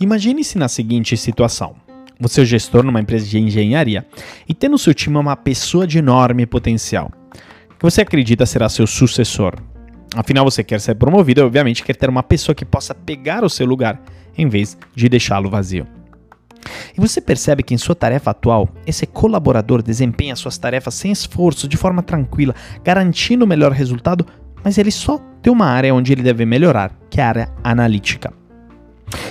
Imagine-se na seguinte situação. Você é gestor numa empresa de engenharia e tem no seu time uma pessoa de enorme potencial, que você acredita será seu sucessor. Afinal, você quer ser promovido e, obviamente, quer ter uma pessoa que possa pegar o seu lugar, em vez de deixá-lo vazio. E você percebe que em sua tarefa atual, esse colaborador desempenha suas tarefas sem esforço, de forma tranquila, garantindo o melhor resultado, mas ele só tem uma área onde ele deve melhorar, que é a área analítica.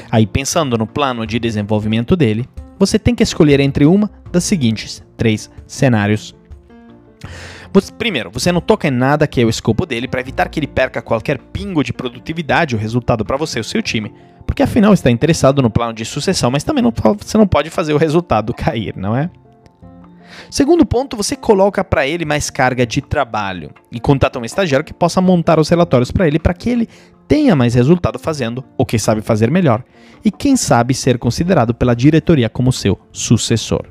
Aí, pensando no plano de desenvolvimento dele, você tem que escolher entre uma das seguintes três cenários. Primeiro, você não toca em nada que é o escopo dele para evitar que ele perca qualquer pingo de produtividade ou resultado para você e o seu time, porque afinal está interessado no plano de sucessão, mas também não, você não pode fazer o resultado cair, não é? Segundo ponto, você coloca para ele mais carga de trabalho e contata um estagiário que possa montar os relatórios para ele para que ele tenha mais resultado fazendo o que sabe fazer melhor e quem sabe ser considerado pela diretoria como seu sucessor.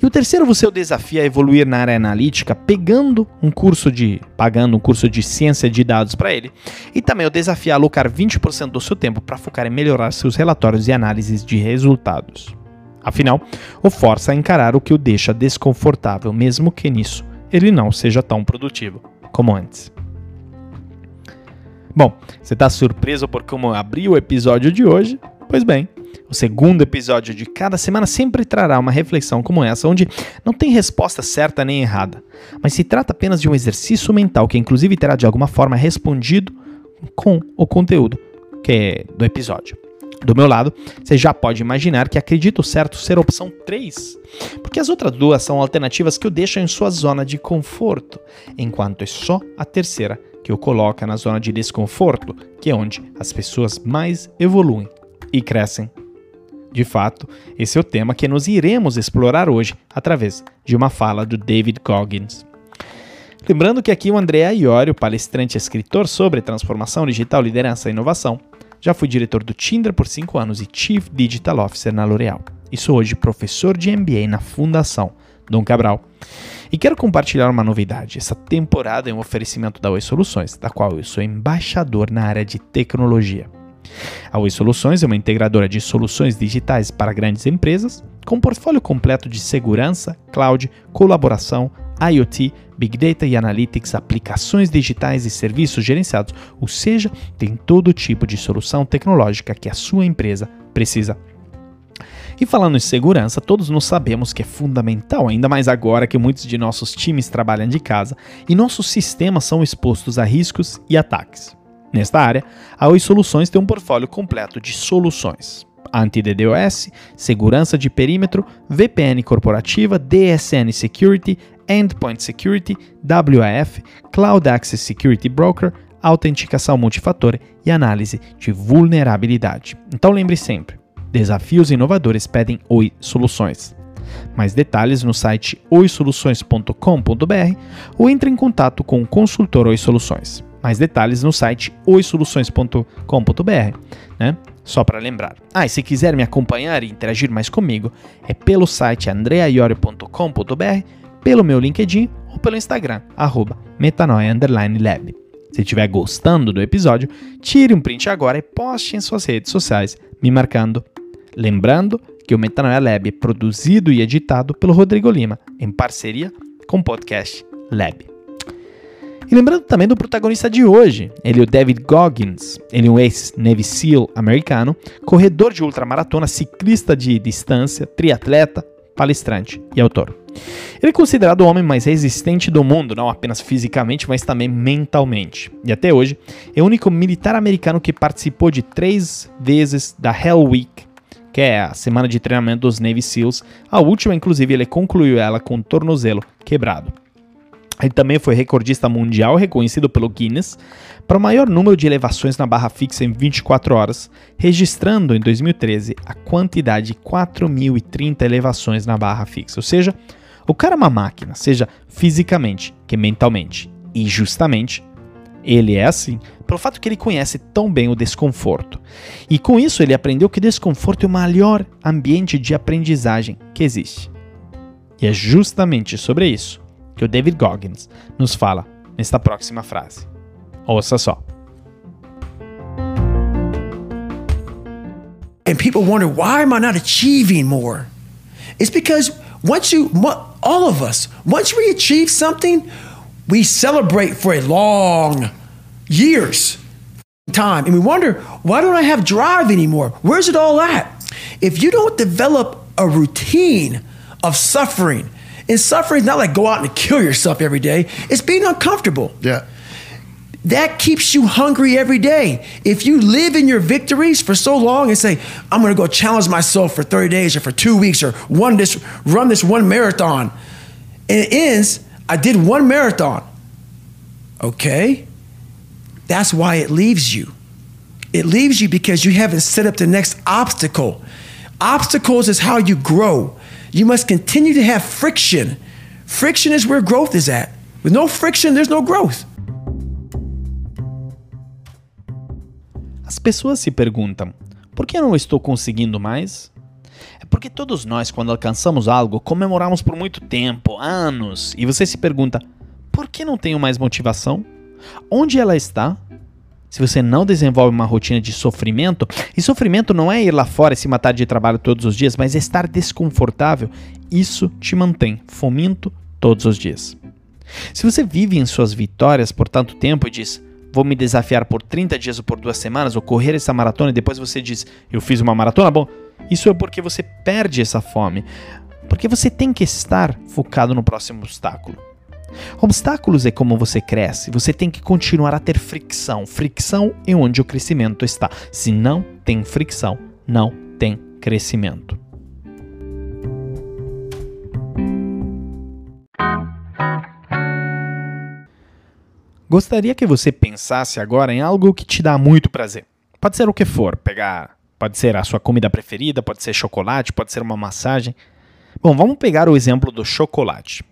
E o terceiro, você o desafia a evoluir na área analítica, pegando um curso de, pagando um curso de ciência de dados para ele, e também o desafia a alocar 20% do seu tempo para focar em melhorar seus relatórios e análises de resultados. Afinal, o força a encarar o que o deixa desconfortável, mesmo que nisso ele não seja tão produtivo como antes. Bom, você está surpreso por como abri o episódio de hoje? Pois bem, o segundo episódio de cada semana sempre trará uma reflexão como essa, onde não tem resposta certa nem errada, mas se trata apenas de um exercício mental que, inclusive, terá de alguma forma respondido com o conteúdo que é do episódio. Do meu lado, você já pode imaginar que acredito certo ser a opção 3, porque as outras duas são alternativas que o deixam em sua zona de conforto, enquanto é só a terceira que o coloca na zona de desconforto, que é onde as pessoas mais evoluem e crescem. De fato, esse é o tema que nos iremos explorar hoje através de uma fala do David Goggins. Lembrando que aqui o André Iorio, palestrante e escritor sobre transformação digital, liderança e inovação, já fui diretor do Tinder por 5 anos e Chief Digital Officer na L'Oréal. E sou hoje professor de MBA na Fundação Dom Cabral. E quero compartilhar uma novidade. Essa temporada é um oferecimento da Oi Soluções, da qual eu sou embaixador na área de tecnologia. A Oi Soluções é uma integradora de soluções digitais para grandes empresas, com um portfólio completo de segurança, cloud, colaboração, IoT, Big Data e Analytics, aplicações digitais e serviços gerenciados, ou seja, tem todo tipo de solução tecnológica que a sua empresa precisa. E falando em segurança, todos nós sabemos que é fundamental, ainda mais agora que muitos de nossos times trabalham de casa e nossos sistemas são expostos a riscos e ataques. Nesta área, a Oi Soluções tem um portfólio completo de soluções. Anti-DDoS, segurança de perímetro, VPN corporativa, DSN Security, Endpoint Security, WAF, Cloud Access Security Broker, autenticação multifator e análise de vulnerabilidade. Então lembre sempre, desafios inovadores pedem Oi Soluções. Mais detalhes no site oisoluções.com.br ou entre em contato com o consultor Oi Soluções. Mais detalhes no site oisoluções.com.br, né? Só para lembrar. Ah, e se quiser me acompanhar e interagir mais comigo, é pelo site andreaiorio.com.br, pelo meu LinkedIn ou pelo Instagram, metanoia_lab. Se estiver gostando do episódio, tire um print agora e poste em suas redes sociais, me marcando. Lembrando que o Metanoia Lab é produzido e editado pelo Rodrigo Lima, em parceria com o podcast Lab. E lembrando também do protagonista de hoje, ele é o David Goggins, ele é um ex-Navy SEAL americano, corredor de ultramaratona, ciclista de distância, triatleta, palestrante e autor. Ele é considerado o homem mais resistente do mundo, não apenas fisicamente, mas também mentalmente. E até hoje, é o único militar americano que participou de três vezes da Hell Week, que é a semana de treinamento dos Navy SEALs. A última, inclusive, ele concluiu ela com o tornozelo quebrado. Ele também foi recordista mundial reconhecido pelo Guinness para o maior número de elevações na barra fixa em 24 horas, registrando em 2013 a quantidade de 4.030 elevações na barra fixa. Ou seja, o cara é uma máquina, seja fisicamente que mentalmente. E justamente ele é assim pelo fato que ele conhece tão bem o desconforto. E com isso ele aprendeu que desconforto é o maior ambiente de aprendizagem que existe. E é justamente sobre isso que o David Goggins nos fala nesta próxima frase. Ouça só. and people wonder why am I not achieving more? It's because once you, all of us, once we achieve something, we celebrate for a long years time and we wonder why don't I have drive anymore? Where's it all at? If you don't develop a routine of suffering, and suffering is not like go out and kill yourself every day, it's being uncomfortable. Yeah. That keeps you hungry every day. If you live in your victories for so long and say, I'm gonna go challenge myself for 30 days or for two weeks or one this, run this one marathon, and it ends, I did one marathon. Okay? That's why it leaves you. It leaves you because you haven't set up the next obstacle. Obstacles is how you grow. You must continue to have friction. Friction is where growth is at. With no friction, there's no growth. As pessoas se perguntam: por que eu não estou conseguindo mais? É porque todos nós, quando alcançamos algo, comemoramos por muito tempo, anos, e você se pergunta: por que não tenho mais motivação? Onde ela está? Se você não desenvolve uma rotina de sofrimento, e sofrimento não é ir lá fora e se matar de trabalho todos os dias, mas é estar desconfortável, isso te mantém faminto todos os dias. Se você vive em suas vitórias por tanto tempo e diz, vou me desafiar por 30 dias ou por duas semanas, ou correr essa maratona, e depois você diz, eu fiz uma maratona, bom, isso é porque você perde essa fome. Porque você tem que estar focado no próximo obstáculo. Obstáculos é como você cresce, você tem que continuar a ter fricção. Fricção é onde o crescimento está. Se não tem fricção, não tem crescimento. Gostaria que você pensasse agora em algo que te dá muito prazer. Pode ser o que for, pegar, pode ser a sua comida preferida, pode ser chocolate, pode ser uma massagem. Bom, vamos pegar o exemplo do chocolate.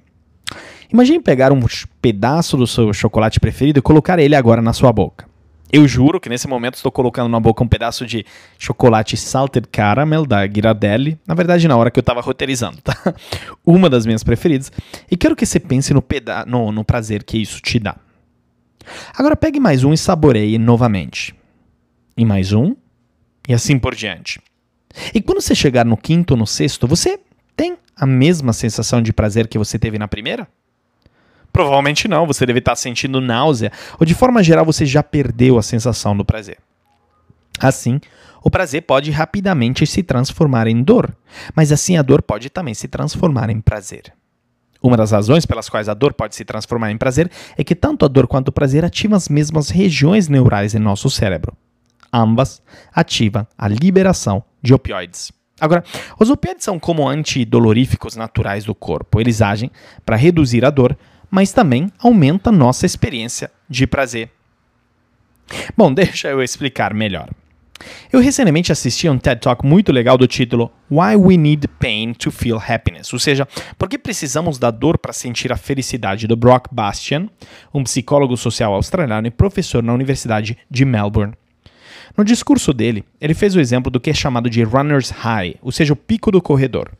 Imagine pegar um pedaço do seu chocolate preferido e colocar ele agora na sua boca. Eu juro que nesse momento estou colocando na boca um pedaço de chocolate salted caramel da Ghirardelli. Na verdade, na hora que eu estava roteirizando, tá? Uma das minhas preferidas. E quero que você pense no, no, no prazer que isso te dá. Agora pegue mais um e saboreie novamente. E mais um. E assim por diante. E quando você chegar no quinto ou no sexto, você tem a mesma sensação de prazer que você teve na primeira? Provavelmente não, você deve estar sentindo náusea, ou de forma geral você já perdeu a sensação do prazer. Assim, o prazer pode rapidamente se transformar em dor, mas assim a dor pode também se transformar em prazer. Uma das razões pelas quais a dor pode se transformar em prazer é que tanto a dor quanto o prazer ativam as mesmas regiões neurais em nosso cérebro. Ambas ativam a liberação de opioides. Agora, os opioides são como antidoloríficos naturais do corpo. Eles agem para reduzir a dor, mas também aumenta nossa experiência de prazer. Bom, deixa eu explicar melhor. Eu recentemente assisti a um TED Talk muito legal do título Why We Need Pain to Feel Happiness, ou seja, por que precisamos da dor para sentir a felicidade, do Brock Bastian, um psicólogo social australiano e professor na Universidade de Melbourne. No discurso dele, ele fez o exemplo do que é chamado de runner's high, ou seja, o pico do corredor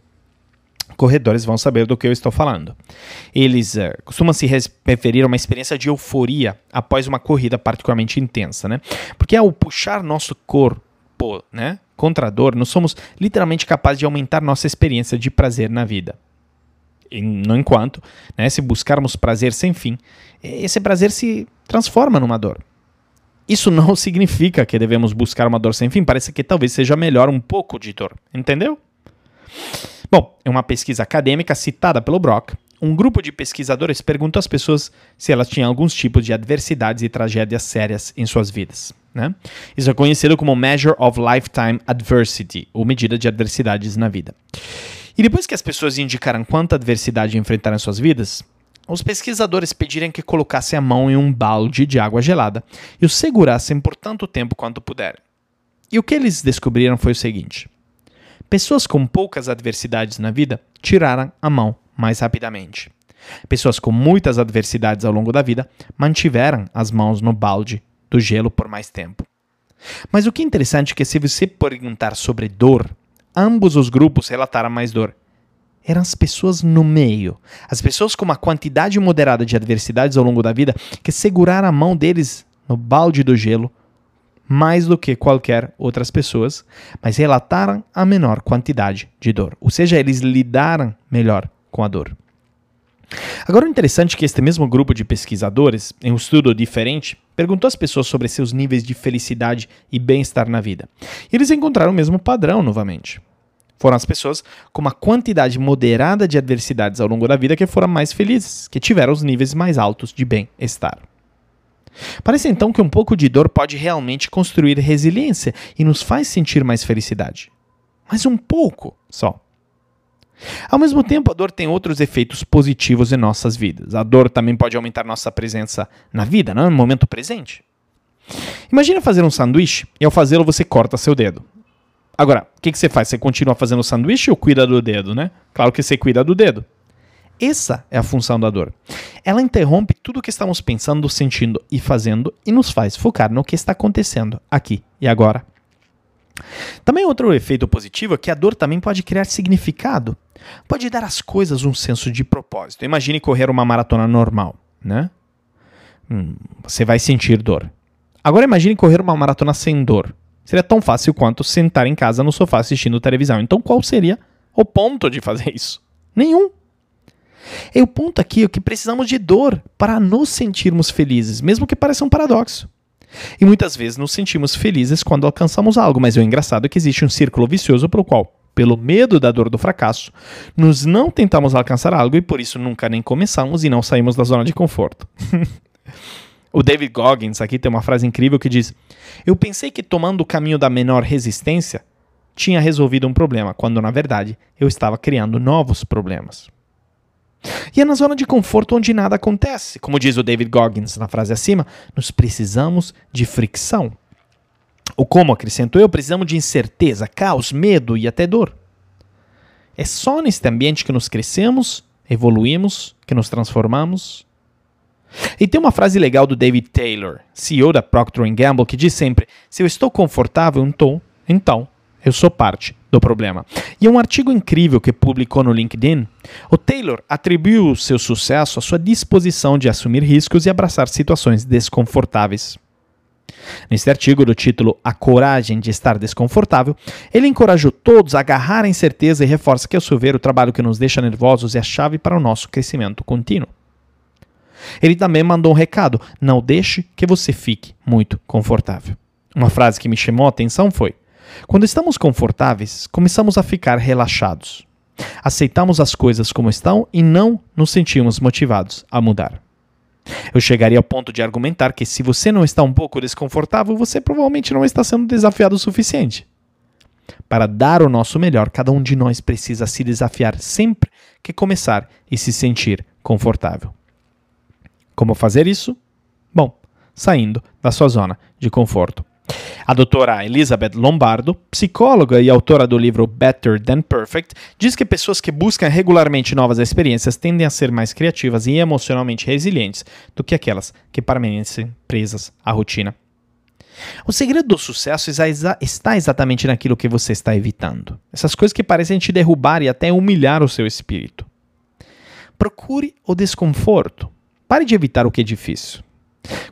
corredores vão saber do que eu estou falando. Eles uh, costumam se referir a uma experiência de euforia após uma corrida particularmente intensa, né? Porque ao puxar nosso corpo, né, contra a dor, nós somos literalmente capazes de aumentar nossa experiência de prazer na vida. E, no enquanto, né, se buscarmos prazer sem fim, esse prazer se transforma numa dor. Isso não significa que devemos buscar uma dor sem fim, parece que talvez seja melhor um pouco de dor, entendeu? Bom, em uma pesquisa acadêmica citada pelo Brock, um grupo de pesquisadores perguntou às pessoas se elas tinham alguns tipos de adversidades e tragédias sérias em suas vidas. Né? Isso é conhecido como Measure of Lifetime Adversity, ou medida de adversidades na vida. E depois que as pessoas indicaram quanta adversidade enfrentaram em suas vidas, os pesquisadores pediram que colocassem a mão em um balde de água gelada e o segurassem por tanto tempo quanto puderem. E o que eles descobriram foi o seguinte: Pessoas com poucas adversidades na vida tiraram a mão mais rapidamente. Pessoas com muitas adversidades ao longo da vida mantiveram as mãos no balde do gelo por mais tempo. Mas o que é interessante é que se você perguntar sobre dor, ambos os grupos relataram mais dor. Eram as pessoas no meio, as pessoas com uma quantidade moderada de adversidades ao longo da vida que seguraram a mão deles no balde do gelo mais do que qualquer outras pessoas, mas relataram a menor quantidade de dor. Ou seja, eles lidaram melhor com a dor. Agora, o interessante é que este mesmo grupo de pesquisadores, em um estudo diferente, perguntou às pessoas sobre seus níveis de felicidade e bem-estar na vida. E eles encontraram o mesmo padrão novamente. Foram as pessoas com uma quantidade moderada de adversidades ao longo da vida que foram mais felizes, que tiveram os níveis mais altos de bem-estar. Parece então que um pouco de dor pode realmente construir resiliência e nos faz sentir mais felicidade. Mas um pouco só. Ao mesmo tempo, a dor tem outros efeitos positivos em nossas vidas. A dor também pode aumentar nossa presença na vida, no momento presente. Imagina fazer um sanduíche e ao fazê-lo você corta seu dedo. Agora, o que, que você faz? Você continua fazendo o sanduíche ou cuida do dedo, né? Claro que você cuida do dedo. Essa é a função da dor. Ela interrompe tudo o que estamos pensando, sentindo e fazendo e nos faz focar no que está acontecendo aqui e agora. Também outro efeito positivo é que a dor também pode criar significado. Pode dar às coisas um senso de propósito. Imagine correr uma maratona normal, né? Hum, você vai sentir dor. Agora imagine correr uma maratona sem dor. Seria tão fácil quanto sentar em casa no sofá assistindo televisão. Então qual seria o ponto de fazer isso? Nenhum. E o ponto aqui é que precisamos de dor para nos sentirmos felizes, mesmo que pareça um paradoxo. E muitas vezes nos sentimos felizes quando alcançamos algo, mas o engraçado é que existe um círculo vicioso pelo qual, pelo medo da dor do fracasso, nos não tentamos alcançar algo e por isso nunca nem começamos e não saímos da zona de conforto. o David Goggins aqui tem uma frase incrível que diz: Eu pensei que tomando o caminho da menor resistência tinha resolvido um problema, quando na verdade eu estava criando novos problemas. E é na zona de conforto onde nada acontece. Como diz o David Goggins na frase acima, nós precisamos de fricção. O como, acrescento eu, precisamos de incerteza, caos, medo e até dor. É só neste ambiente que nos crescemos, evoluímos, que nos transformamos. E tem uma frase legal do David Taylor, CEO da Procter Gamble, que diz sempre: se eu estou confortável, então, então eu sou parte do problema. E um artigo incrível que publicou no LinkedIn, o Taylor atribuiu o seu sucesso à sua disposição de assumir riscos e abraçar situações desconfortáveis. Neste artigo, do título A Coragem de Estar Desconfortável, ele encorajou todos a agarrar a incerteza e reforça que, ao seu ver, o trabalho que nos deixa nervosos é a chave para o nosso crescimento contínuo. Ele também mandou um recado: não deixe que você fique muito confortável. Uma frase que me chamou a atenção foi: quando estamos confortáveis, começamos a ficar relaxados. Aceitamos as coisas como estão e não nos sentimos motivados a mudar. Eu chegaria ao ponto de argumentar que se você não está um pouco desconfortável, você provavelmente não está sendo desafiado o suficiente. Para dar o nosso melhor, cada um de nós precisa se desafiar sempre que começar e se sentir confortável. Como fazer isso? Bom, saindo da sua zona de conforto. A doutora Elizabeth Lombardo, psicóloga e autora do livro Better Than Perfect, diz que pessoas que buscam regularmente novas experiências tendem a ser mais criativas e emocionalmente resilientes do que aquelas que permanecem presas à rotina. O segredo do sucesso está exatamente naquilo que você está evitando. Essas coisas que parecem te derrubar e até humilhar o seu espírito. Procure o desconforto. Pare de evitar o que é difícil.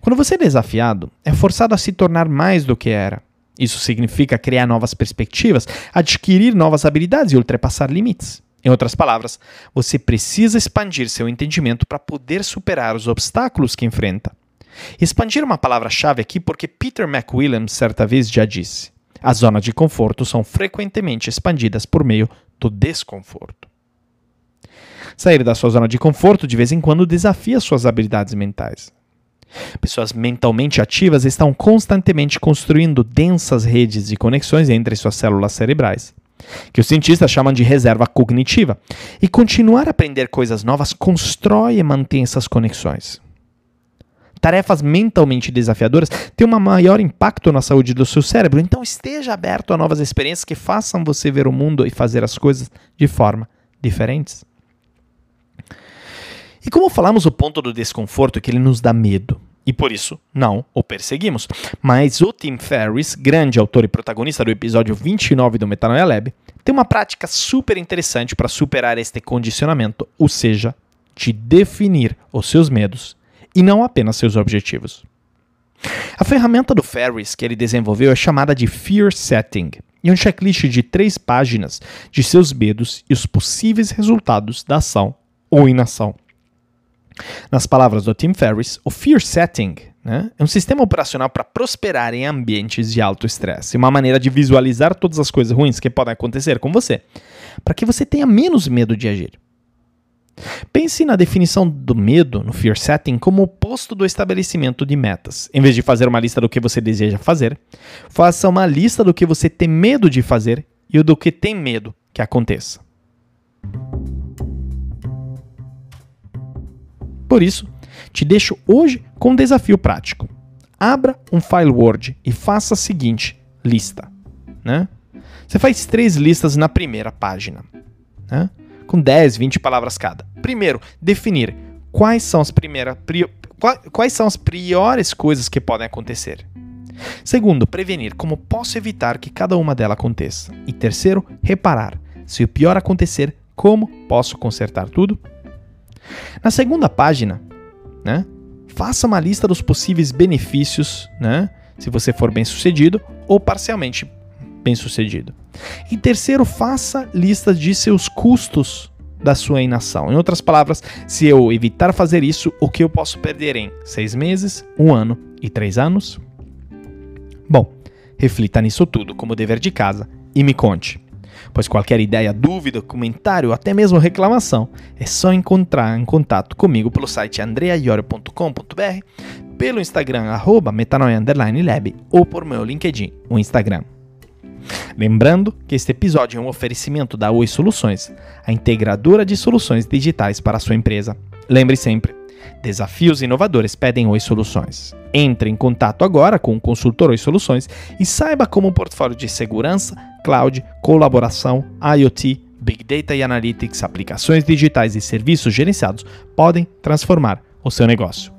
Quando você é desafiado, é forçado a se tornar mais do que era. Isso significa criar novas perspectivas, adquirir novas habilidades e ultrapassar limites. Em outras palavras, você precisa expandir seu entendimento para poder superar os obstáculos que enfrenta. Expandir é uma palavra-chave aqui porque Peter McWilliams certa vez já disse: as zonas de conforto são frequentemente expandidas por meio do desconforto. Sair da sua zona de conforto de vez em quando desafia suas habilidades mentais. Pessoas mentalmente ativas estão constantemente construindo densas redes de conexões entre suas células cerebrais, que os cientistas chamam de reserva cognitiva. E continuar a aprender coisas novas constrói e mantém essas conexões. Tarefas mentalmente desafiadoras têm um maior impacto na saúde do seu cérebro, então esteja aberto a novas experiências que façam você ver o mundo e fazer as coisas de forma diferentes. E como falamos, o ponto do desconforto é que ele nos dá medo. E por isso, não o perseguimos. Mas o Tim Ferriss, grande autor e protagonista do episódio 29 do Metanoia Lab, tem uma prática super interessante para superar este condicionamento, ou seja, de definir os seus medos e não apenas seus objetivos. A ferramenta do Ferris que ele desenvolveu é chamada de Fear Setting e é um checklist de três páginas de seus medos e os possíveis resultados da ação ou inação. Nas palavras do Tim Ferriss, o Fear Setting né, é um sistema operacional para prosperar em ambientes de alto estresse, uma maneira de visualizar todas as coisas ruins que podem acontecer com você, para que você tenha menos medo de agir. Pense na definição do medo no Fear Setting como o oposto do estabelecimento de metas. Em vez de fazer uma lista do que você deseja fazer, faça uma lista do que você tem medo de fazer e do que tem medo que aconteça. Por isso, te deixo hoje com um desafio prático. Abra um file Word e faça a seguinte lista. Né? Você faz três listas na primeira página. Né? com 10, 20 palavras cada. Primeiro, definir quais são as primeiras quais são as piores coisas que podem acontecer. Segundo, prevenir como posso evitar que cada uma delas aconteça. E terceiro, reparar se o pior acontecer, como posso consertar tudo. Na segunda página, né, faça uma lista dos possíveis benefícios, né, se você for bem sucedido ou parcialmente bem-sucedido. E terceiro, faça listas de seus custos da sua inação. Em outras palavras, se eu evitar fazer isso, o que eu posso perder em seis meses, um ano e três anos? Bom, reflita nisso tudo como dever de casa e me conte. Pois qualquer ideia, dúvida, comentário ou até mesmo reclamação é só encontrar em contato comigo pelo site andreaiorio.com.br, pelo Instagram arroba metanoia_lab ou por meu LinkedIn, o Instagram. Lembrando que este episódio é um oferecimento da Oi Soluções, a integradora de soluções digitais para a sua empresa. Lembre sempre, desafios inovadores pedem Oi Soluções. Entre em contato agora com o consultor Oi Soluções e saiba como o portfólio de segurança, cloud, colaboração, IoT, Big Data e Analytics, aplicações digitais e serviços gerenciados podem transformar o seu negócio.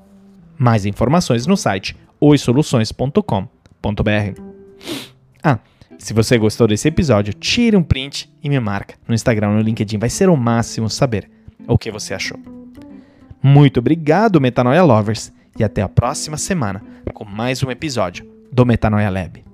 Mais informações no site oisoluções.com.br. Ah, se você gostou desse episódio, tire um print e me marca no Instagram ou no LinkedIn. Vai ser o máximo saber o que você achou. Muito obrigado, Metanoia Lovers, e até a próxima semana com mais um episódio do Metanoia Lab.